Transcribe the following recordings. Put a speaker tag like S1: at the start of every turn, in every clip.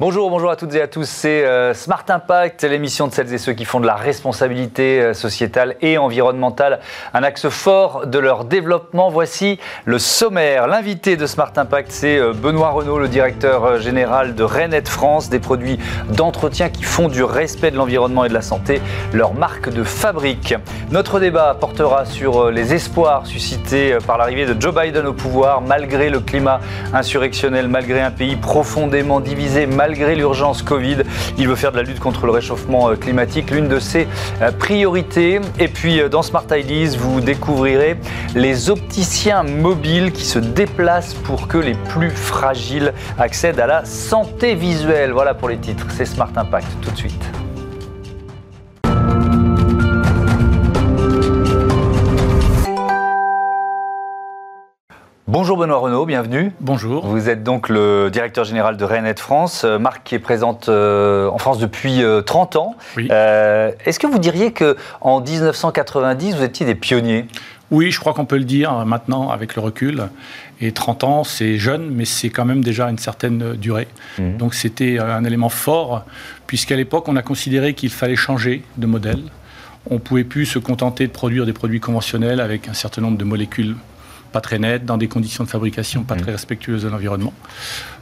S1: Bonjour, bonjour à toutes et à tous. C'est euh, Smart Impact, l'émission de celles et ceux qui font de la responsabilité euh, sociétale et environnementale un axe fort de leur développement. Voici le sommaire. L'invité de Smart Impact, c'est euh, Benoît Renault, le directeur général de Renet France, des produits d'entretien qui font du respect de l'environnement et de la santé leur marque de fabrique. Notre débat portera sur les espoirs suscités par l'arrivée de Joe Biden au pouvoir, malgré le climat insurrectionnel, malgré un pays profondément divisé, l'urgence Covid. Il veut faire de la lutte contre le réchauffement euh, climatique l'une de ses euh, priorités. Et puis euh, dans Smart Ideas, vous découvrirez les opticiens mobiles qui se déplacent pour que les plus fragiles accèdent à la santé visuelle. Voilà pour les titres. C'est Smart Impact tout de suite. Bonjour Benoît Renault, bienvenue.
S2: Bonjour.
S1: Vous êtes donc le directeur général de Renet France, euh, marque qui est présente euh, en France depuis 30 euh, ans.
S2: Oui.
S1: Est-ce que vous diriez qu'en 1990, vous étiez des pionniers?
S2: Oui, je crois qu'on peut le dire maintenant avec le recul. Et 30 ans, c'est jeune, mais c'est quand même déjà une certaine durée. Mmh. Donc c'était un élément fort, puisqu'à l'époque, on a considéré qu'il fallait changer de modèle. On ne pouvait plus se contenter de produire des produits conventionnels avec un certain nombre de molécules pas très net, dans des conditions de fabrication pas mmh. très respectueuses de l'environnement.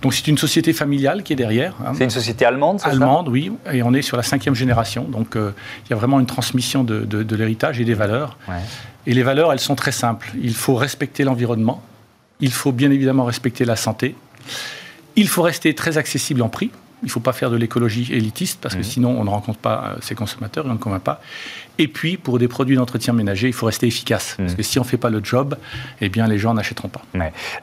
S2: Donc c'est une société familiale qui est derrière.
S1: Hein. C'est une société allemande, c'est
S2: Allemande, oui, et on est sur la cinquième génération. Donc euh, il y a vraiment une transmission de, de, l'héritage et des valeurs. Et les valeurs, elles sont très simples. Il faut respecter l'environnement, il faut bien évidemment respecter la santé, il faut rester très accessible en prix. Il ne faut pas faire de l'écologie élitiste parce que mmh. sinon on ne rencontre pas ses consommateurs et on ne convainc pas. Et puis, pour des produits d'entretien ménager, il faut rester efficace. Parce mmh. que si on ne fait pas le job, eh bien, les gens n'achèteront pas.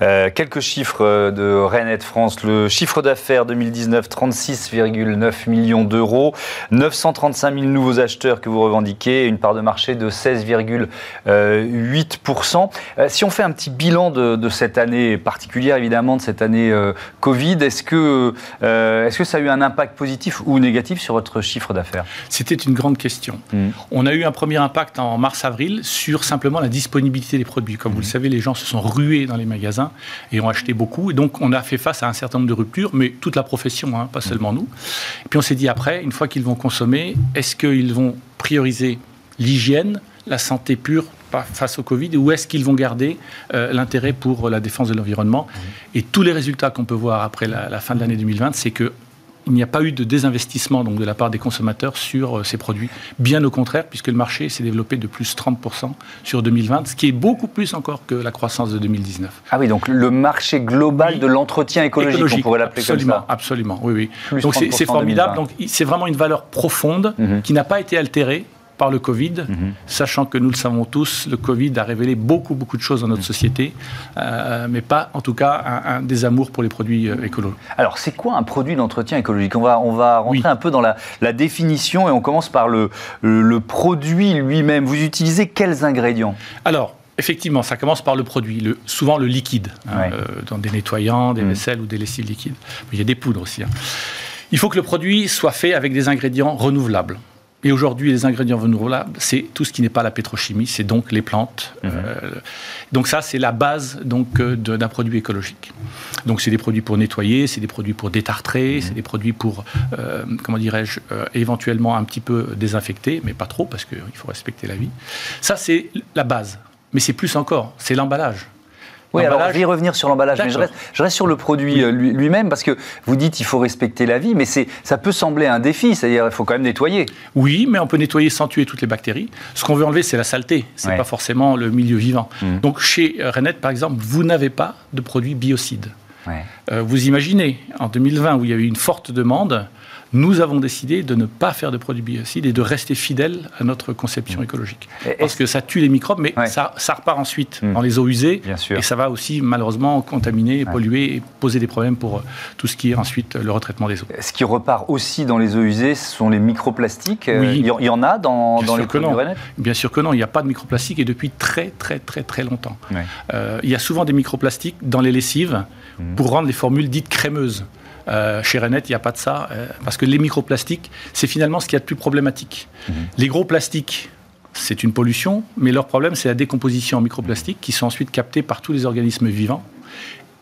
S1: Euh, quelques chiffres euh, de Renet France. Le chiffre d'affaires 2019, 36,9 millions d'euros. 935 000 nouveaux acheteurs que vous revendiquez. Une part de marché de 16,8%. Euh, si on fait un petit bilan de, cette année particulière, évidemment, de cette année Covid, est-ce que, est que ça a eu un impact positif ou négatif sur votre chiffre d'affaires?
S2: C'était une grande question. Mmh. On a eu un premier impact en mars-avril sur simplement la disponibilité des produits. Comme vous le mhm. savez, les gens se sont rués dans les magasins et ont acheté beaucoup. Et donc, on a fait face à un certain nombre de ruptures, mais toute la profession, hein, pas seulement nous. Et puis, on s'est dit après, une fois qu'ils vont consommer, est-ce qu'ils vont prioriser l'hygiène, la santé pure face au Covid ou est-ce qu'ils vont garder euh, l'intérêt pour la défense de l'environnement? Mhm. Et tous les résultats qu'on peut voir après la, la fin de l'année 2020, c'est que il n'y a pas eu de désinvestissement donc, de la part des consommateurs sur euh, ces produits. Bien au contraire, puisque le marché s'est développé de plus 30% sur 2020, ce qui est beaucoup plus encore que la croissance de 2019.
S1: Ah oui, donc le marché global de l'entretien écologique, on pourrait l'appeler comme
S2: ça. Absolument, oui, oui. donc c'est formidable. Donc c'est vraiment une valeur profonde mhm. qui n'a pas été altérée par le Covid, mhm. sachant que nous le savons tous, le Covid a révélé beaucoup, beaucoup de choses dans notre mhm. société, euh, mais pas en tout cas un, désamour pour les produits euh, écologiques.
S1: Alors, c'est quoi un produit d'entretien écologique? On va, on va rentrer un peu dans la, définition et on commence par le, le, produit lui-même. Vous utilisez quels ingrédients?
S2: Alors, Effectivement, ça commence par le produit, le, souvent le liquide, hein, euh, dans des nettoyants, des mhm. vaisselles ou des lessives liquides. il y a des poudres aussi. Hein. Il faut que le produit soit fait avec des ingrédients renouvelables. Et aujourd'hui, les ingrédients renouvelables, c'est tout ce qui n'est pas la pétrochimie, c'est donc les plantes. Mhm. Euh, donc ça, c'est la base donc euh, d'un produit écologique. Donc c'est des produits pour nettoyer, c'est des produits pour détartrer, mhm. c'est des produits pour, euh, comment dirais-je, éventuellement un petit peu désinfecter, mais pas trop parce qu'il faut respecter la vie. Ça, c'est la base. Mais c'est plus encore, c'est l'emballage.
S1: Oui, alors je vais revenir sur l'emballage, mais je reste, sur le produit euh, lui-même parce que vous dites qu'il faut respecter la vie, mais ça peut sembler un défi, c'est-à-dire il faut quand même nettoyer.
S2: Oui, mais on peut nettoyer sans tuer toutes les bactéries. Ce qu'on veut enlever, c'est la saleté, c'est n'est pas forcément le milieu vivant. Mmh. Donc chez euh, Renet, par exemple, vous n'avez pas de produits biocides. Euh, vous imaginez, en 2020, où il y a eu une forte demande, nous avons décidé de ne pas faire de produits biocides et de rester fidèles à notre conception mmh. écologique. Parce que ça tue les microbes, mais ça, ça, repart ensuite mmh. dans les eaux usées. Et ça va aussi, malheureusement, contaminer, polluer et poser des problèmes pour euh, tout ce qui est ensuite le retraitement des eaux.
S1: Ce qui repart aussi dans les eaux usées, ce sont les microplastiques. Euh, oui. Il y en a dans, dans les produits
S2: Bien sûr que non, il n'y a pas de microplastiques et depuis très, très, très, très longtemps. Euh, il y a souvent des microplastiques dans les lessives mmh. pour rendre les formules dites crémeuses. Euh, chez Renet, il n'y a pas de ça, euh, parce que les microplastiques, c'est finalement ce qu'il y a de plus problématique. Mhm. Les gros plastiques, c'est une pollution, mais leur problème, c'est la décomposition en microplastiques qui sont ensuite captés par tous les organismes vivants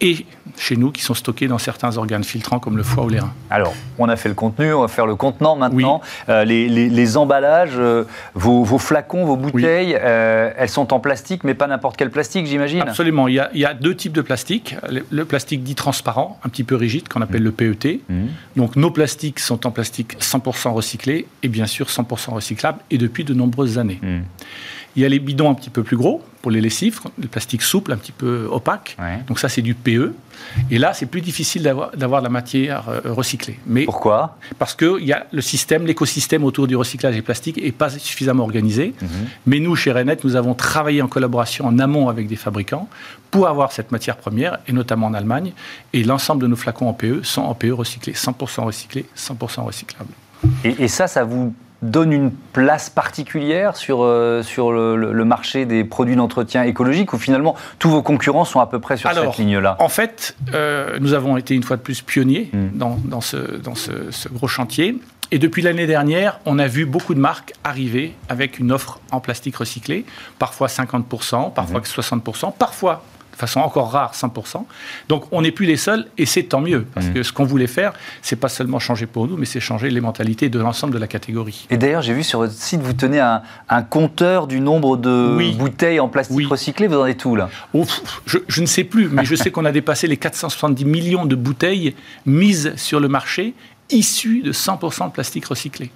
S2: et chez nous qui sont stockés dans certains organes filtrants comme le foie ou les reins.
S1: Alors, on a fait le contenu, on va faire le contenant maintenant. Euh, les, emballages, euh, vos, flacons, vos bouteilles, euh, elles sont en plastique, mais pas n'importe quel plastique, j'imagine
S2: Absolument. Il y, a, deux types de plastique. Le, plastique dit transparent, un petit peu rigide, qu'on appelle le PET. Mmh. Donc, nos plastiques sont en plastique 100% recyclé et bien sûr 100% recyclable et depuis de nombreuses années. Mmh. Il y a les bidons un petit peu plus gros pour les lessives, le plastique souple, un petit peu opaque. Donc ça, c'est du PE. Et là, c'est plus difficile d'avoir de la matière euh, recyclée.
S1: Mais Pourquoi?
S2: Parce que y a le système, l'écosystème autour du recyclage des plastiques n'est pas suffisamment organisé. Mhm. Mais nous, chez Renet, nous avons travaillé en collaboration en amont avec des fabricants pour avoir cette matière première, et notamment en Allemagne. Et l'ensemble de nos flacons en PE sont en PE recyclés, 100% recyclés, 100% recyclables.
S1: Et, et ça, ça vous donne une place particulière sur, euh, sur le, marché des produits d'entretien écologique ou finalement tous vos concurrents sont à peu près sur cette ligne-là?
S2: En fait, euh, nous avons été une fois de plus pionniers hmm. dans, dans, ce, dans ce, ce, gros chantier. Et depuis l'année dernière, on a vu beaucoup de marques arriver avec une offre en plastique recyclé, parfois 50%, parfois 60%, hmm. parfois de façon encore rare, 100%. Donc on n'est plus les seuls, et c'est tant mieux, parce mmh. que ce qu'on voulait faire, c'est pas seulement changer pour nous, mais c'est changer les mentalités de l'ensemble de la catégorie.
S1: Et d'ailleurs, j'ai vu sur votre site, vous tenez un, compteur du nombre de bouteilles en plastique recyclé, vous en êtes où là?
S2: Je, ne sais plus, mais je sais qu'on a dépassé les 470 millions de bouteilles mises sur le marché issues de 100% de plastique recyclé.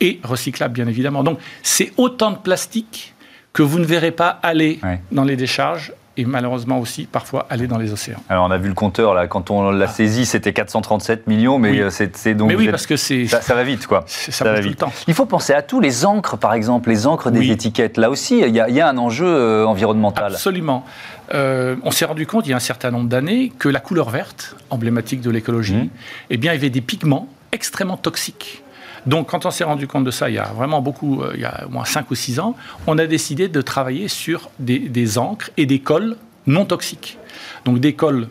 S2: Et recyclable, bien évidemment. Donc c'est autant de plastique que vous ne verrez pas aller dans les décharges et malheureusement aussi parfois aller dans les océans.
S1: Alors on a vu le compteur là, quand on l'a ah. saisi, c'était 437 millions, mais euh, c'est donc.
S2: Mais oui, parce que c'est.
S1: Ça, va vite, quoi.
S2: Ça, va vite. Tout le temps.
S1: Il faut penser à tout, les encres par exemple, les encres des étiquettes. Là aussi, il y, a, un enjeu euh, environnemental.
S2: Absolument. Euh, on s'est rendu compte il y a un certain nombre d'années que la couleur verte, emblématique de l'écologie, mmh. eh bien, il y avait des pigments extrêmement toxiques donc, quand on s'est rendu compte de ça, il y a vraiment beaucoup, euh, il y a au moins 5 ou 6 ans, on a décidé de travailler sur des, des encres et des cols non toxiques. Donc, des cols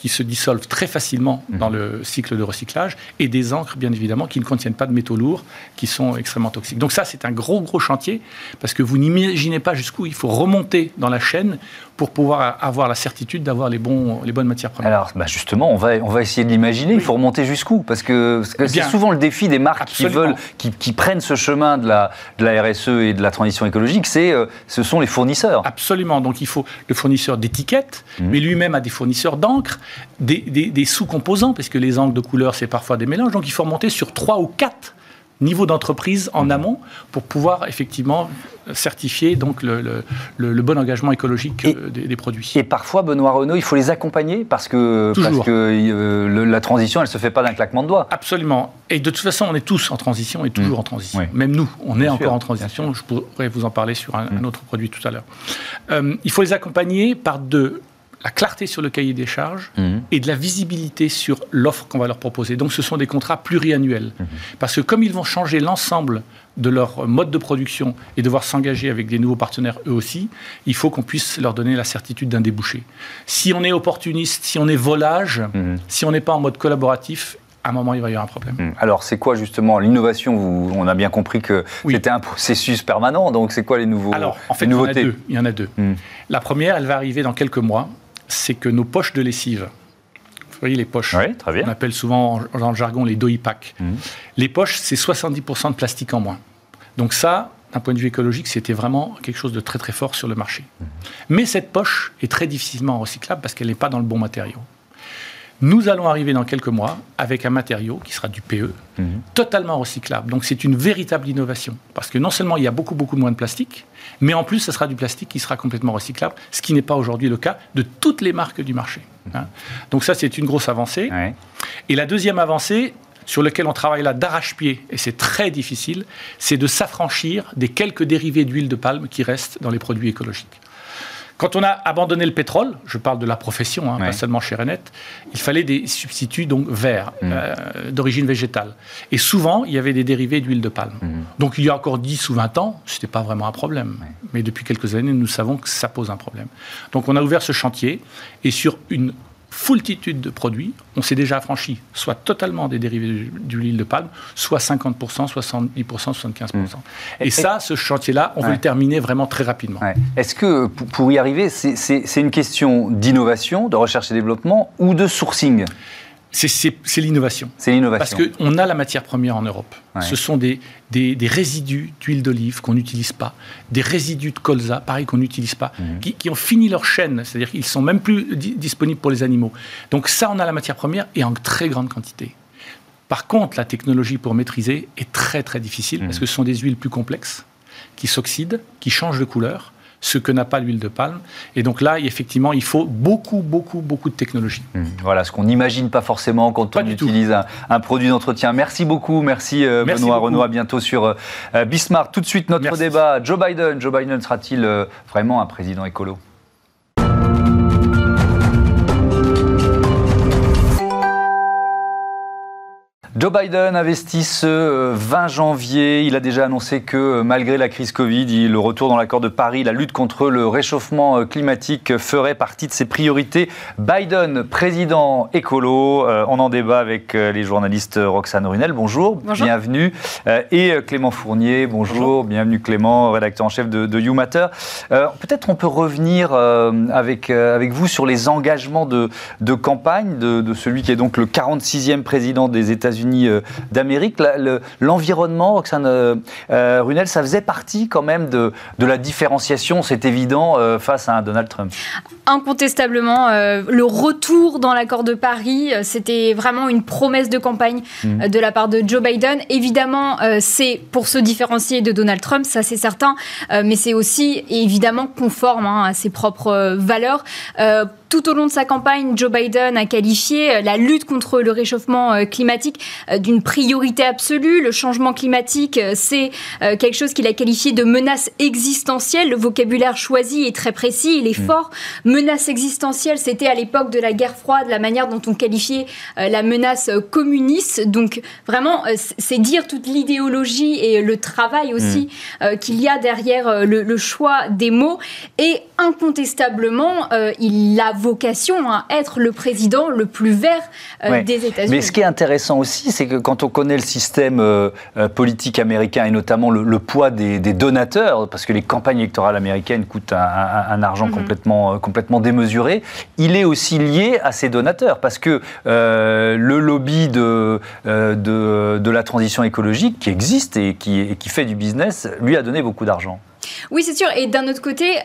S2: qui se dissolvent très facilement mhm. dans le cycle de recyclage, et des encres, bien évidemment, qui ne contiennent pas de métaux lourds, qui sont extrêmement toxiques. Donc ça, c'est un gros, gros chantier, parce que vous n'imaginez pas jusqu'où il faut remonter dans la chaîne pour pouvoir avoir la certitude d'avoir les, bons, les bonnes matières premières.
S1: Alors, bah justement, on va, on va essayer de l'imaginer. Il faut remonter jusqu'où? Parce que, c'est souvent le défi des marques qui veulent, qui, prennent ce chemin de la, de la RSE et de la transition écologique, c'est, euh, ce sont les fournisseurs.
S2: Absolument. Donc, il faut le fournisseur d'étiquettes, mmh. mais lui-même a des fournisseurs d'encre, des, des, sous-composants, parce que les encres de couleur, c'est parfois des mélanges. Donc, il faut remonter sur trois ou quatre niveau d'entreprise en mmh. amont pour pouvoir effectivement certifier donc le, le, bon engagement écologique euh, des, produits.
S1: Et parfois, Benoît Renault, il faut les accompagner parce que, parce que euh, la transition, elle ne se fait pas d'un claquement de doigts.
S2: Absolument. Et de toute façon, on est tous en transition et toujours mmh. en transition. Même nous, on est encore en transition. Je pourrais vous en parler sur un, mmh. autre produit tout à l'heure. Euh, il faut les accompagner par deux la clarté sur le cahier des charges mhm. et de la visibilité sur l'offre qu'on va leur proposer. Donc ce sont des contrats pluriannuels. Mhm. Parce que comme ils vont changer l'ensemble de leur mode de production et devoir s'engager avec des nouveaux partenaires eux aussi, il faut qu'on puisse leur donner la certitude d'un débouché. Si on est opportuniste, si on est volage, mhm. si on n'est pas en mode collaboratif, à un moment, il va y avoir un problème.
S1: Alors, c'est quoi justement l'innovation? On a bien compris que c'était un processus permanent, donc c'est quoi les nouveaux
S2: Alors, en fait, il y en a deux. Il y en a deux. La première, elle va arriver dans quelques mois c'est que nos poches de lessive, vous voyez les poches, on appelle souvent dans le jargon les doy packs, mhm. les poches, c'est 70% de plastique en moins. Donc ça, d'un point de vue écologique, c'était vraiment quelque chose de très très fort sur le marché. Mhm. Mais cette poche est très difficilement recyclable parce qu'elle n'est pas dans le bon matériau. Nous allons arriver dans quelques mois avec un matériau qui sera du PE, mhm. totalement recyclable. Donc c'est une véritable innovation. Parce que non seulement il y a beaucoup, beaucoup moins de plastique, mais en plus ce sera du plastique qui sera complètement recyclable, ce qui n'est pas aujourd'hui le cas de toutes les marques du marché. Hein. Donc ça c'est une grosse avancée. Et la deuxième avancée, sur laquelle on travaille là d'arrache-pied, et c'est très difficile, c'est de s'affranchir des quelques dérivés d'huile de palme qui restent dans les produits écologiques. Quand on a abandonné le pétrole, je parle de la profession, hein, pas seulement chez Renet, il fallait des substituts donc verts, mm. euh, d'origine végétale. Et souvent, il y avait des dérivés d'huile de palme. Mm. Donc il y a encore 10 ou 20 ans, ce n'était pas vraiment un problème. Mais depuis quelques années, nous savons que ça pose un problème. Donc on a ouvert ce chantier, et sur une foultitude de produits. On s'est déjà affranchi soit totalement des dérivés d'huile de palme, soit 50%, 70%, 75%. Et, ça, ce chantier-là, on veut le terminer vraiment très rapidement.
S1: Est-ce que pour y arriver, c'est une question d'innovation, de recherche et développement ou de sourcing?
S2: C'est l'innovation.
S1: C'est l'innovation.
S2: Parce qu'on a la matière première en Europe. Ce sont des, des, résidus d'huile d'olive qu'on n'utilise pas, des résidus de colza, pareil, qu'on n'utilise pas, mhm. qui, ont fini leur chaîne, c'est-à-dire qu'ils sont même plus disponibles pour les animaux. Donc ça, on a la matière première et en très grande quantité. Par contre, la technologie pour maîtriser est très très difficile parce mhm. que ce sont des huiles plus complexes qui s'oxydent, qui changent de couleur ce que n'a pas l'huile de palme. Et donc là, effectivement, il faut beaucoup, beaucoup, beaucoup de technologie.
S1: Mmh. Voilà, ce qu'on n'imagine pas forcément quand on utilise un, produit d'entretien. Merci beaucoup, merci, euh, Benoît Renaud. À bientôt sur euh, euh, Bismarck. Tout de suite, notre débat. Joe Biden. Joe Biden sera-t-il vraiment un président écolo? Joe Biden investit ce 20 euh, janvier. Il a déjà annoncé que euh, malgré la crise Covid, le retour dans l'accord de Paris, la lutte contre le réchauffement euh, climatique ferait partie de ses priorités. Biden, président écolo, on en débat avec les journalistes Roxane Runel. Bonjour, bienvenue. Et Clément Fournier, bonjour, bienvenue Clément, rédacteur en chef de, de You Matter. Peut-être on peut revenir avec, avec vous sur les engagements de, de campagne de, de celui qui est donc le 46e président des États-Unis euh, d'Amérique. L'environnement, Roxane euh, euh, Runel, ça faisait partie quand même de, de la différenciation, c'est évident, face à un Donald Trump.
S3: Incontestablement, le retour dans l'accord de Paris, c'était vraiment une promesse de campagne mmh. de la part de Joe Biden. Évidemment, c'est pour se différencier de Donald Trump, ça c'est certain, mais c'est aussi évidemment conforme hein, à ses propres valeurs tout au long de sa campagne, Joe Biden a qualifié euh, la lutte contre le réchauffement euh, climatique euh, d'une priorité absolue. Le changement climatique, c'est quelque chose qu'il a qualifié de menace existentielle. Le vocabulaire choisi est très précis, il est mm. fort. Menace existentielle, c'était à l'époque de la guerre froide la manière dont on qualifiait la menace communiste. Donc vraiment, c'est dire toute l'idéologie et le travail aussi mm. qu'il y a derrière le, choix des mots. Et incontestablement, il a vocation à être le président le plus vert euh, des États-Unis.
S1: Mais ce qui est intéressant aussi, c'est que quand on connaît le système euh, euh, politique américain et notamment le, poids des, donateurs, parce que les campagnes électorales américaines coûtent un, argent mhm. complètement, complètement démesuré, il est aussi lié à ces donateurs, parce que le lobby de, de, de, la transition écologique qui existe et qui, et qui fait du business, lui a donné beaucoup d'argent.
S3: Oui, c'est sûr. Et d'un autre côté,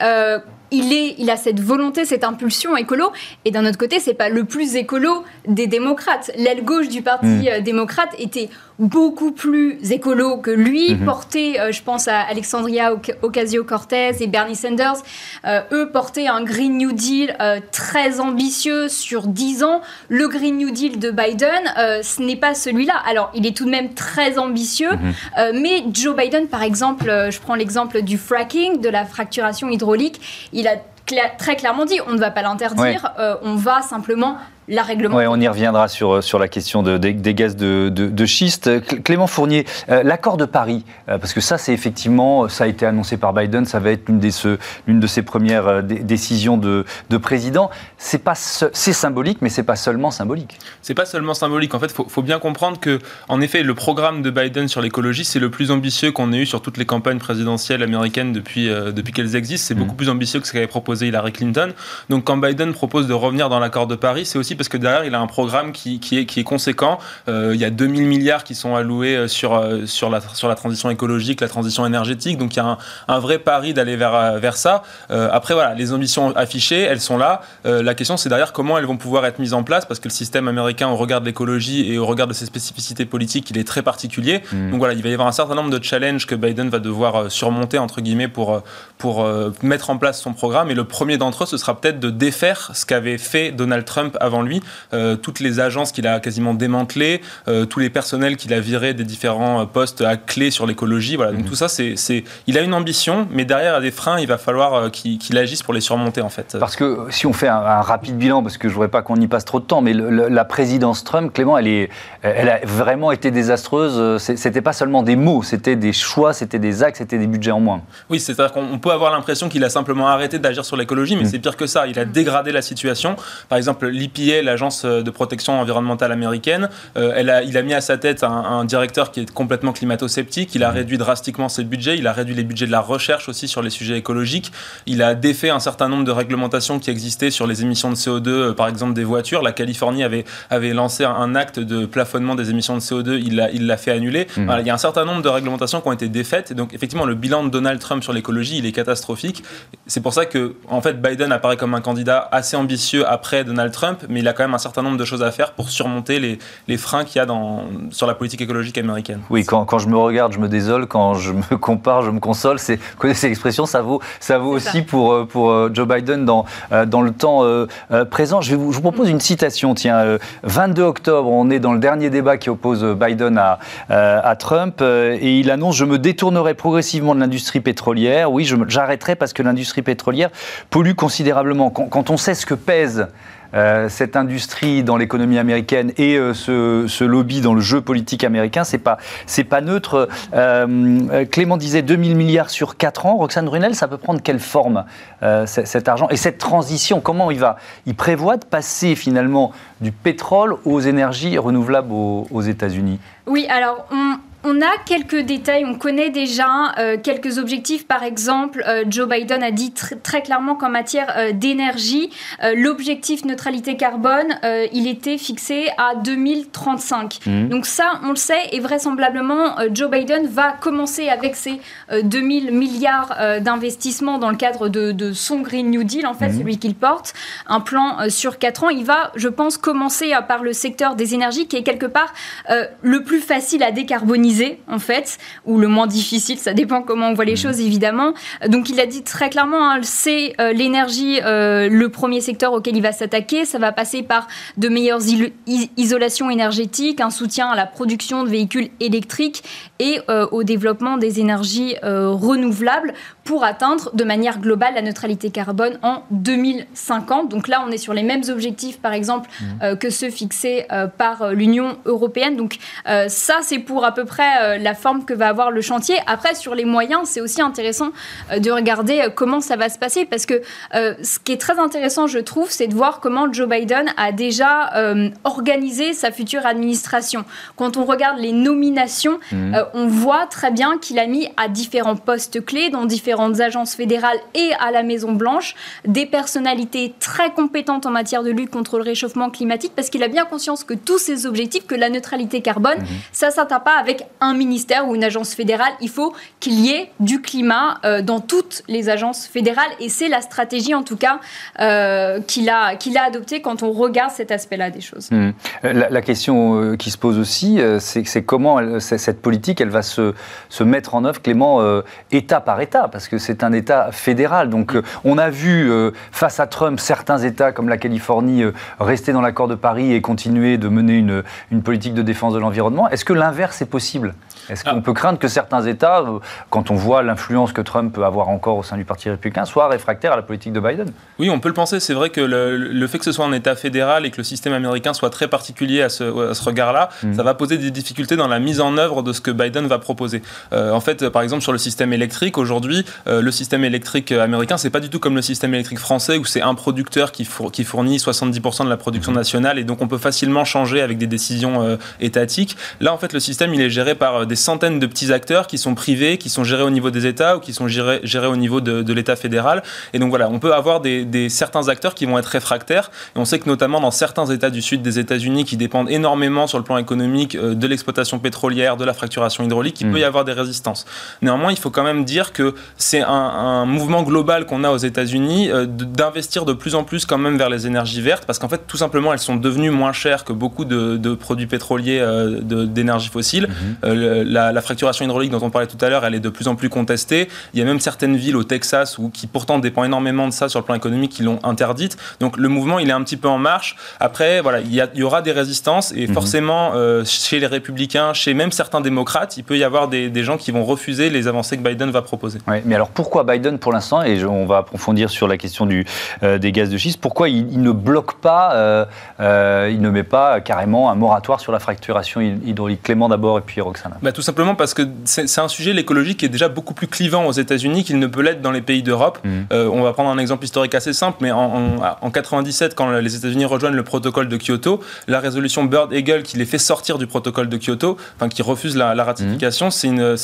S3: il, est, il a cette volonté, cette impulsion écolo, et d'un autre côté, c'est pas le plus écolo des démocrates. L'aile gauche du Parti hmm. euh, démocrate était beaucoup plus écolo que lui, portait, euh, je pense à Alexandria Ocasio-Cortez et Bernie Sanders, euh, eux portaient un Green New Deal très ambitieux sur 10 ans. Le Green New Deal de Biden, ce n'est pas celui-là. Alors, il est tout de même très ambitieux, mhm. mais Joe Biden, par exemple, je prends l'exemple du fracking, de la fracturation hydraulique, il a très clairement dit on ne va pas l'interdire, euh, on va simplement la réglementation.
S1: Oui, on y reviendra sur, sur la question de, des, gaz de, de, schiste. Clément Fournier, euh, l'accord de Paris, euh, parce que ça, c'est effectivement, ça a été annoncé par Biden, ça va être l'une, des, l'une de ses premières euh, décisions de, de président. C'est, pas, c'est symbolique, mais c'est pas seulement symbolique.
S4: C'est pas seulement symbolique. En fait, il faut, faut, bien comprendre que, en effet, le programme de Biden sur l'écologie, c'est le plus ambitieux qu'on ait eu sur toutes les campagnes présidentielles américaines depuis, depuis qu'elles existent. C'est mmh. beaucoup plus ambitieux que ce qu'avait proposé Hillary Clinton. Donc, quand Biden propose de revenir dans l'accord de Paris, c'est aussi parce que derrière, il a un programme qui, est, qui est conséquent. Euh, il y a 2000 milliards qui sont alloués euh, sur, euh, sur, la, sur la transition écologique, la transition énergétique. Donc il y a un, vrai pari d'aller vers, vers ça. après, voilà, les ambitions affichées, elles sont là. la question, c'est derrière comment elles vont pouvoir être mises en place parce que le système américain, au regard de l'écologie et au regard de ses spécificités politiques, il est très particulier. Mmh. Donc voilà, il va y avoir un certain nombre de challenges que Biden va devoir surmonter, entre guillemets, pour, pour mettre en place son programme. Et le premier d'entre eux, ce sera peut-être de défaire ce qu'avait fait Donald Trump avant lui euh, toutes les agences qu'il a quasiment démantelées, euh, tous les personnels qu'il a virés des différents euh, postes à clé sur l'écologie. Voilà. Donc mhm. tout ça, c'est, il a une ambition, mais derrière, il y a des freins, il va falloir qu'il, agisse pour les surmonter en fait.
S1: Parce que si on fait un, rapide bilan, parce que je ne voudrais pas qu'on y passe trop de temps, mais la présidence Trump, Clément, elle, est, elle a vraiment été désastreuse. C'était pas seulement des mots, c'était des choix, c'était des actes, c'était des budgets en moins.
S4: Oui, c'est-à-dire qu'on peut avoir l'impression qu'il a simplement arrêté d'agir sur l'écologie, mais mhm. c'est pire que ça. Il a dégradé la situation. Par exemple, l'IPA l'agence de protection environnementale américaine. elle a, il a mis à sa tête un, directeur qui est complètement climato-sceptique. Il a mmh. réduit drastiquement ses budgets. Il a réduit les budgets de la recherche aussi sur les sujets écologiques. Il a défait un certain nombre de réglementations qui existaient sur les émissions de CO2, par exemple des voitures. La Californie avait, avait lancé un acte de plafonnement des émissions de CO2. Il l'a il fait annuler. Mmh. il y a un certain nombre de réglementations qui ont été défaites. Et donc, effectivement, le bilan de Donald Trump sur l'écologie, il est catastrophique. C'est pour ça que, en fait, Biden apparaît comme un candidat assez ambitieux après Donald Trump, mais il a quand même un certain nombre de choses à faire pour surmonter les, les freins qu'il y a dans, sur la politique écologique américaine.
S1: Oui, quand, quand, je me regarde, je me désole. Quand je me compare, je me console. C'est, vous connaissez l'expression, ça vaut, ça vaut aussi pour, euh, pour euh, Joe Biden dans, euh, dans le temps présent. Je, vais vous, je vous propose une citation. Tiens, 22 octobre, on est dans le dernier débat qui oppose Biden à, à Trump et il annonce Je me détournerai progressivement de l'industrie pétrolière. Oui, j'arrêterai parce que l'industrie pétrolière pollue considérablement. Quand, on sait ce que pèse euh, cette industrie dans l'économie américaine et euh, ce, lobby dans le jeu politique américain, c'est pas c'est pas neutre. Euh, Clément disait 2000 milliards sur 4 ans. Roxane Brunel, ça peut prendre quelle forme cet argent et cette transition? Comment il va? Il prévoit de passer finalement du pétrole aux énergies renouvelables aux, aux États-Unis.
S3: Oui, alors on, on a quelques détails, on connaît déjà euh, quelques objectifs. Par exemple, euh, Joe Biden a dit très clairement qu'en matière euh, d'énergie, l'objectif neutralité carbone, il était fixé à 2035. Mmh. Donc ça, on le sait, et vraisemblablement, Joe Biden va commencer avec ses 2000 milliards d'investissements dans le cadre de, son Green New Deal, en fait, mmh. celui qu'il porte, un plan sur 4 ans. Il va, je pense, commencer par le secteur des énergies, qui est quelque part le plus facile à décarboniser en fait, ou le moins difficile, ça dépend comment on voit les mmh. choses évidemment. Donc il a dit très clairement, hein, c'est euh, l'énergie euh, le premier secteur auquel il va s'attaquer. Ça va passer par de meilleures isolations énergétiques, un soutien à la production de véhicules électriques et euh, au développement des énergies renouvelables pour atteindre de manière globale la neutralité carbone en 2050. Donc là, on est sur les mêmes objectifs, par exemple, mmh. que ceux fixés par l'Union européenne. Donc ça, c'est pour à peu près euh, la forme que va avoir le chantier. Après, sur les moyens, c'est aussi intéressant euh, de regarder euh, comment ça va se passer parce que ce qui est très intéressant, je trouve, c'est de voir comment Joe Biden a déjà organisé sa future administration. Quand on regarde les nominations, mmh. on voit très bien qu'il a mis à différents postes clés dans différentes agences fédérales et à la Maison Blanche des personnalités très compétentes en matière de lutte contre le réchauffement climatique parce qu'il a bien conscience que tous ces objectifs, que la neutralité carbone, mmh. ça ne s'atteint pas avec un ministère ou une agence fédérale. Il faut qu'il y ait du climat euh, dans toutes les agences fédérales et c'est la stratégie en tout cas euh, qu'il a, qu'il a adoptée quand on regarde cet aspect-là des choses.
S1: Mmh. La, question euh, qui se pose aussi, c'est, comment cette politique elle va se, se, mettre en œuvre, Clément, État par État, parce que c'est un État fédéral. Donc on a vu face à Trump certains États comme la Californie rester dans l'accord de Paris et continuer de mener une, une politique de défense de l'environnement. Est-ce que l'inverse est possible? Est-ce qu'on ah. peut craindre que certains États, euh, quand on voit l'influence que Trump peut avoir encore au sein du Parti républicain, soient réfractaires à la politique de Biden?
S4: Oui, on peut le penser. C'est vrai que le, fait que ce soit un État fédéral et que le système américain soit très particulier à ce, regard-là, mm. ça va poser des difficultés dans la mise en œuvre de ce que Biden va proposer. Euh, en fait, par exemple, sur le système électrique, aujourd'hui, euh, le système électrique américain, c'est pas du tout comme le système électrique français où c'est un producteur qui, qui fournit 70% de la production mm. nationale et donc on peut facilement changer avec des décisions étatiques. Là, en fait, le système, il est géré par euh, des centaines de petits acteurs qui sont privés, qui sont gérés au niveau des États ou qui sont gérés, gérés au niveau de, l'État fédéral. Et donc voilà, on peut avoir des, certains acteurs qui vont être réfractaires. Et on sait que notamment dans certains États du sud des États-Unis qui dépendent énormément sur le plan économique euh, de l'exploitation pétrolière, de la fracturation hydraulique, il peut y mm. avoir des résistances. Néanmoins, il faut quand même dire que c'est un, mouvement global qu'on a aux États-Unis euh, d'investir de plus en plus quand même vers les énergies vertes parce qu'en fait, tout simplement, elles sont devenues moins chères que beaucoup de, produits pétroliers d'énergie fossile. Mm-hmm. Euh, la, fracturation hydraulique dont on parlait tout à l'heure, elle est de plus en plus contestée. Il y a même certaines villes au Texas où, qui pourtant dépendent énormément de ça sur le plan économique qui l'ont interdite. Donc le mouvement, il est un petit peu en marche. Après, voilà, il y, aura des résistances et mhm. forcément, euh, chez les républicains, chez même certains démocrates, il peut y avoir des, gens qui vont refuser les avancées que Biden va proposer.
S1: mais mais alors pourquoi Biden pour l'instant, et on va approfondir sur la question du, des gaz de schiste, pourquoi il, ne bloque pas, il ne met pas carrément un moratoire sur la fracturation hydraulique? Clément d'abord et puis Roxana.
S4: Bah, tout simplement parce que c'est un sujet, l'écologie, qui est déjà beaucoup plus clivant aux États-Unis qu'il ne peut l'être dans les pays d'Europe. Mmh. on va prendre un exemple historique assez simple, mais en, en, 97, quand les États-Unis rejoignent le protocole de Kyoto, la résolution Bird-Eagle qui les fait sortir du protocole de Kyoto, enfin qui refuse la, ratification, mmh. c'est une,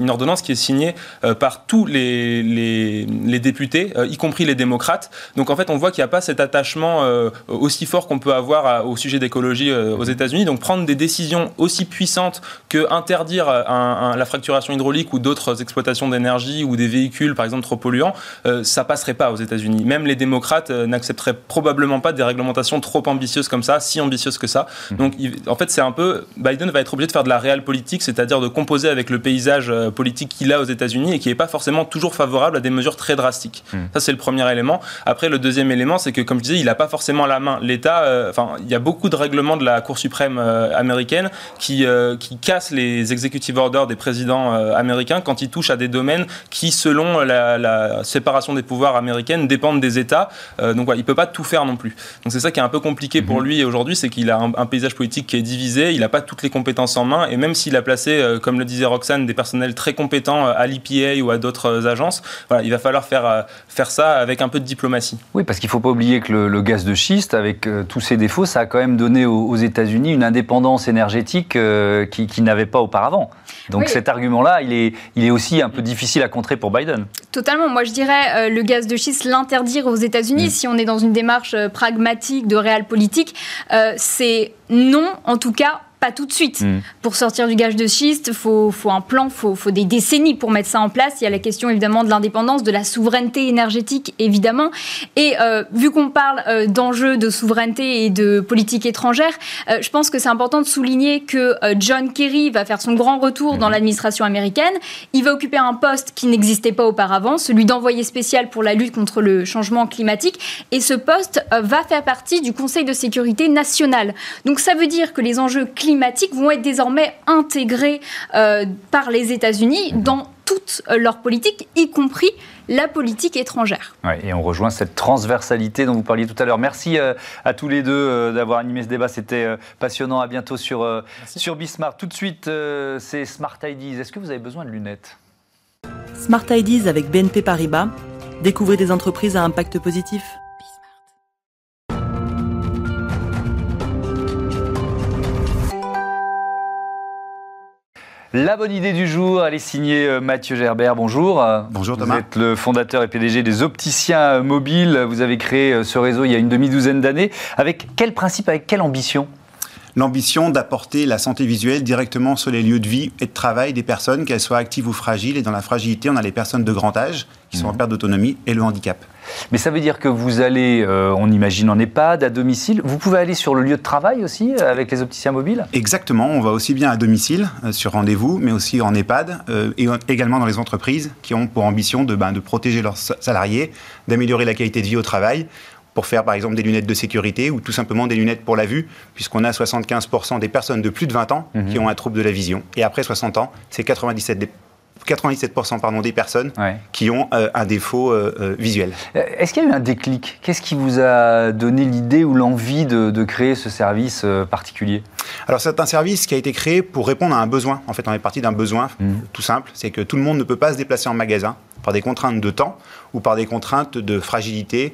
S4: une, ordonnance qui est signée euh, par tous les, les, députés, euh, y compris les démocrates. Donc en fait, on voit qu'il n'y a pas cet attachement euh, aussi fort qu'on peut avoir au sujet d'écologie aux États-Unis. Donc prendre des décisions aussi puissantes que interdire la fracturation hydraulique ou d'autres exploitations d'énergie ou des véhicules, par exemple, trop polluants, ça passerait pas aux États-Unis. Même les démocrates n'accepteraient probablement pas des réglementations trop ambitieuses comme ça, si ambitieuses que ça. Mmh. Donc en fait, c'est un peu Biden va être obligé de faire de la réelle politique, c'est-à-dire de composer avec le paysage politique qu'il a aux États-Unis et qui n'est pas forcément toujours favorable à des mesures très drastiques. Hmm. Ça, c'est le premier élément. Après, le deuxième élément, c'est que, comme je disais, il n'a pas forcément la main. L'État, euh, enfin, il y a beaucoup de règlements de la Cour suprême euh, américaine qui, euh, qui cassent les executive orders des présidents américains quand ils touchent à des domaines qui, selon la, séparation des pouvoirs américaines, dépendent des États. donc, voilà, il ne peut pas tout faire non plus. Donc, c'est ça qui est un peu compliqué pour hmm. lui aujourd'hui, c'est qu'il a un, un, paysage politique qui est divisé, il n'a pas toutes les compétences en main, et même s'il a placé, comme le disait Roxane, des personnels très compétents à l'EPA ou à d'autres agences, voilà, il va falloir faire, euh, faire ça avec un peu de diplomatie.
S1: Oui, parce qu'il ne faut pas oublier que le, gaz de schiste, avec euh, tous ses défauts, ça a quand même donné aux, États-Unis une indépendance énergétique euh, qu'ils qui n'avaient pas auparavant. Donc cet argument-là, il est, il est aussi un peu difficile à contrer pour Biden.
S3: Totalement. Moi, je dirais le gaz de schiste, l'interdire aux États-Unis, mm. si on est dans une démarche pragmatique de réel politique, c'est non, en tout cas, pas tout de suite. Mm. Pour sortir du gage de schiste, il faut, faut, un plan, il faut, faut, des décennies pour mettre ça en place. Il y a la question évidemment de l'indépendance, de la souveraineté énergétique, évidemment. Et euh, vu qu'on parle euh, d'enjeux de souveraineté et de politique étrangère, euh, je pense que c'est important de souligner que John Kerry va faire son grand retour dans mm. l'administration américaine. Il va occuper un poste qui n'existait pas auparavant, celui d'envoyé spécial pour la lutte contre le changement climatique. Et ce poste va faire partie du Conseil de sécurité national. Donc ça veut dire que les enjeux climatiques climatiques vont être désormais intégrés euh, par les États-Unis dans toute leur politique, y compris la politique étrangère.
S1: et on rejoint cette transversalité dont vous parliez tout à l'heure. Merci euh, à tous les deux euh, d'avoir animé ce débat. C'était passionnant. À bientôt sur, sur Bismart. Tout de suite, c'est Smart IDs. Est-ce que vous avez besoin de lunettes?
S5: Smart IDs avec BNP Paribas. Découvrez des entreprises à impact positif.
S1: La bonne idée du jour, elle est signée euh, Mathieu Gerbert. Bonjour.
S6: Bonjour Thomas.
S1: Vous êtes le fondateur et PDG des opticiens mobiles. Vous avez créé euh, ce réseau il y a une demi-douzaine d'années. Avec quel principe, avec quelle ambition?
S6: L'ambition d'apporter la santé visuelle directement sur les lieux de vie et de travail des personnes, qu'elles soient actives ou fragiles. Et dans la fragilité, on a les personnes de grand âge qui sont en mhm. perte d'autonomie et le handicap.
S1: Mais ça veut dire que vous allez, euh, on imagine en EHPAD, à domicile. Vous pouvez aller sur le lieu de travail aussi euh, avec les opticiens mobiles?
S6: Exactement, on va aussi bien à domicile, euh, sur rendez-vous, mais aussi en EHPAD et également dans les entreprises qui ont pour ambition de, ben, de protéger leurs salariés, d'améliorer la qualité de vie au travail pour faire par exemple des lunettes de sécurité ou tout simplement des lunettes pour la vue, puisqu'on a 75% des personnes de plus de 20 ans mhm. qui ont un trouble de la vision. Et après 60 ans, c'est 97 97% pardon, des personnes qui ont euh, un défaut euh, euh, visuel.
S1: Est-ce qu'il y a eu un déclic? Qu'est-ce qui vous a donné l'idée ou l'envie de, créer ce service particulier?
S6: Alors c'est un service qui a été créé pour répondre à un besoin. En fait, on est parti d'un besoin mhm. tout simple, c'est que tout le monde ne peut pas se déplacer en magasin par des contraintes de temps ou par des contraintes de fragilité,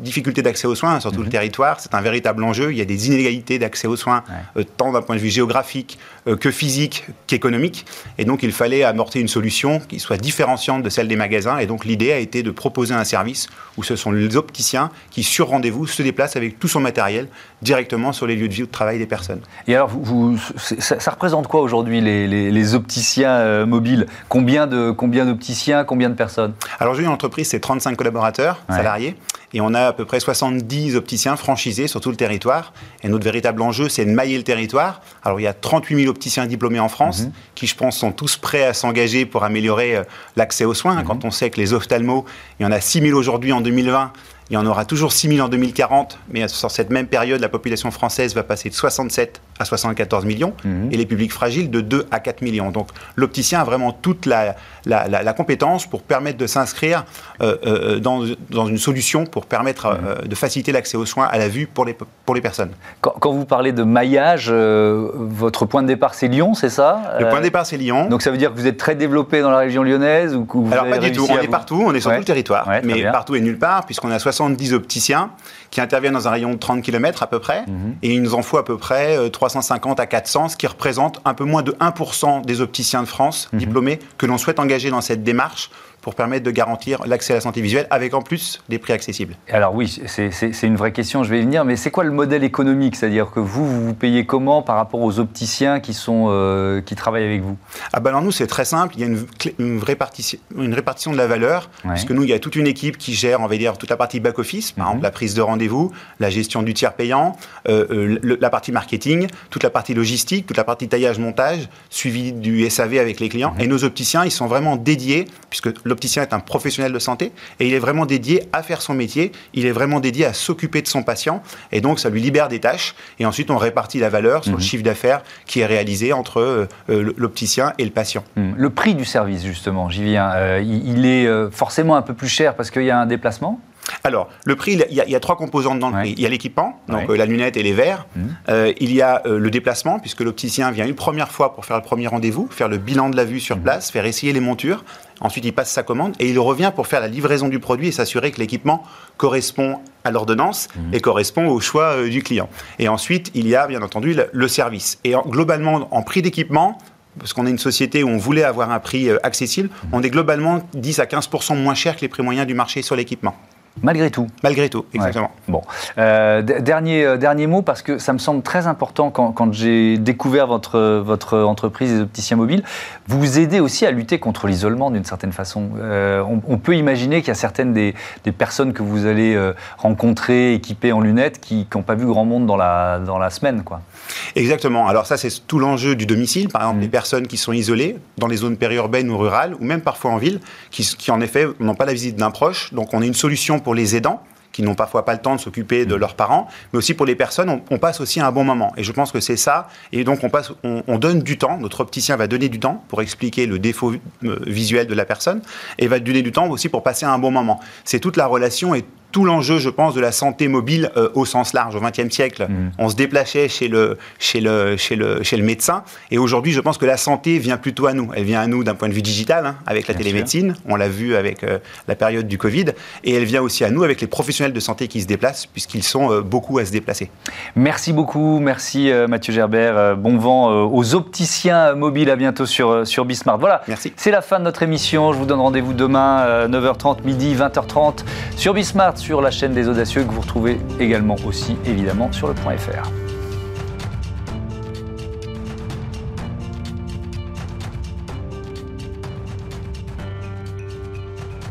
S6: difficulté d'accès aux soins sur tout le mhm. territoire. C'est un véritable enjeu. Il y a des inégalités d'accès aux soins, euh, tant d'un point de vue géographique euh, que physique qu'économique. Et donc, il fallait amorter une solution qui soit différenciante de celle des magasins. Et donc, l'idée a été de proposer un service où ce sont les opticiens qui, sur rendez-vous, se déplacent avec tout son matériel directement sur les lieux de vie ou de travail des personnes.
S1: Et alors, vous, ça, représente quoi aujourd'hui les, opticiens euh, mobiles? Combien de combien d'opticiens, combien de personnes?
S6: Alors, j'ai une entreprise c'est 35 collaborateurs salariés. Et on a à peu près 70 opticiens franchisés sur tout le territoire. Et notre véritable enjeu, c'est de mailler le territoire. Alors, il y a 38 000 opticiens diplômés en France, mhm. qui, je pense, sont tous prêts à s'engager pour améliorer euh, l'accès aux soins. Mhm. Quand on sait que les ophtalmos, il y en a 6 000 aujourd'hui en 2020, il y en aura toujours 6 000 en 2040, mais sur cette même période, la population française va passer de 67 à 74 millions et les publics fragiles de 2 à 4 millions. Donc l'opticien a vraiment toute la, la, la, compétence pour permettre de s'inscrire euh, euh, dans, dans, une solution pour permettre euh, de faciliter l'accès aux soins à la vue pour les, pour les personnes.
S1: Quand, quand vous parlez de maillage, votre point de départ c'est Lyon, c'est ça?
S6: Le point de départ c'est Lyon.
S1: Donc ça veut dire que vous êtes très développé dans la région lyonnaise ou vous
S6: Alors pas du tout, on est partout, on est sur tout le territoire, mais partout et nulle part, puisqu'on a 70 opticiens qui interviennent dans un rayon de 30 km à peu près, mhm. et il nous en faut à peu près 350 à 400, ce qui représente un peu moins de 1% des opticiens de France mhm. diplômés que l'on souhaite engager dans cette démarche pour permettre de garantir l'accès à la santé visuelle avec en plus des prix accessibles.
S1: Alors oui, c'est une vraie question, je vais y venir, mais c'est quoi le modèle économique? C'est-à-dire que vous, vous vous payez comment par rapport aux opticiens qui, sont, euh, qui travaillent avec vous?
S6: Ah ben alors nous, c'est très simple, il y a une, une, répartition, une répartition de la valeur, parce que nous, il y a toute une équipe qui gère, on va dire, toute la partie back-office, par mhm. exemple la prise de rendez-vous, la gestion du tiers payant, euh, euh, la partie marketing, toute la partie logistique, toute la partie taillage-montage, suivi du SAV avec les clients, mhm. et nos opticiens, ils sont vraiment dédiés, puisque l'opticien est un professionnel de santé et il est vraiment dédié à faire son métier, il est vraiment dédié à s'occuper de son patient et donc ça lui libère des tâches et ensuite on répartit la valeur sur le mhm. chiffre d'affaires qui est réalisé entre euh, euh, l'opticien et le patient.
S1: Mhm. Le prix du service justement, j'y viens, euh, il est forcément un peu plus cher parce qu'il y a un déplacement?
S6: Alors, le prix, il y, a, trois composantes dans le prix. Il y a l'équipement, donc la lunette et les verres. Mhm. il y a le déplacement, puisque l'opticien vient une première fois pour faire le premier rendez-vous, faire le bilan de la vue sur place, faire essayer les montures. Ensuite, il passe sa commande et il revient pour faire la livraison du produit et s'assurer que l'équipement correspond à l'ordonnance mhm. et correspond au choix euh, du client. Et ensuite, il y a bien entendu le, service. Et globalement, en prix d'équipement, parce qu'on est une société où on voulait avoir un prix euh, accessible, mhm. on est globalement 10 à 15% moins cher que les prix moyens du marché sur l'équipement.
S1: Malgré tout.
S6: Malgré tout, exactement.
S1: Bon. Euh, dernier, euh, dernier mot, parce que ça me semble très important quand, quand j'ai découvert votre, votre entreprise des opticiens mobiles. Vous vous aidez aussi à lutter contre l'isolement d'une certaine façon. Euh, on, peut imaginer qu'il y a certaines des, des, personnes que vous allez rencontrer équipées en lunettes qui n'ont pas vu grand monde dans la, dans la semaine. Quoi.
S6: Exactement. Alors ça, c'est tout l'enjeu du domicile. Par exemple, mmh. les personnes qui sont isolées dans les zones périurbaines ou rurales, ou même parfois en ville, qui, qui en effet n'ont pas la visite d'un proche. Donc on a une solution pour les aidants qui n'ont parfois pas le temps de s'occuper de leurs parents, mais aussi pour les personnes, on, passe aussi un bon moment. Et je pense que c'est ça. Et donc on, donne du temps, notre opticien va donner du temps pour expliquer le défaut euh, visuel de la personne, et va donner du temps aussi pour passer un bon moment. C'est toute la relation et tout l'enjeu, je pense, de la santé mobile euh, au sens large. Au XXe siècle, mm. on se déplaçait chez le, chez le, chez le, chez le médecin. Et aujourd'hui, je pense que la santé vient plutôt à nous. Elle vient à nous d'un point de vue digital, hein, avec la télémédecine. On l'a vu avec euh, la période du Covid. Et elle vient aussi à nous avec les professionnels de santé qui se déplacent, puisqu'ils sont euh, beaucoup à se déplacer.
S1: Merci beaucoup. Merci Mathieu Gerbert. bon vent aux opticiens mobiles. À bientôt sur, sur Bismart. Voilà.
S6: Merci.
S1: C'est la fin de notre émission. Je vous donne rendez-vous demain, 9h30, midi, 20h30 sur Bismart sur la chaîne des Audacieux que vous retrouvez également aussi évidemment sur le point .fr.